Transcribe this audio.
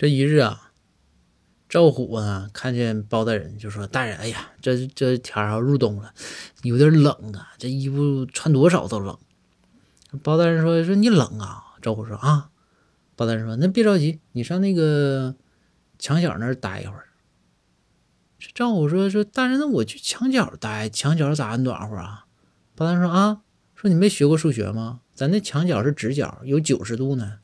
这一日啊，赵虎呢看见包大人，就说：“大人，哎呀，这这天啊入冬了，有点冷啊，这衣服穿多少都冷。”包大人说：“说你冷啊？”赵虎说：“啊。”包大人说：“那别着急，你上那个墙角那儿待一会儿。”这赵虎说：“说大人，那我去墙角待，墙角咋暖和啊？”包大人说：“啊，说你没学过数学吗？咱那墙角是直角，有九十度呢。”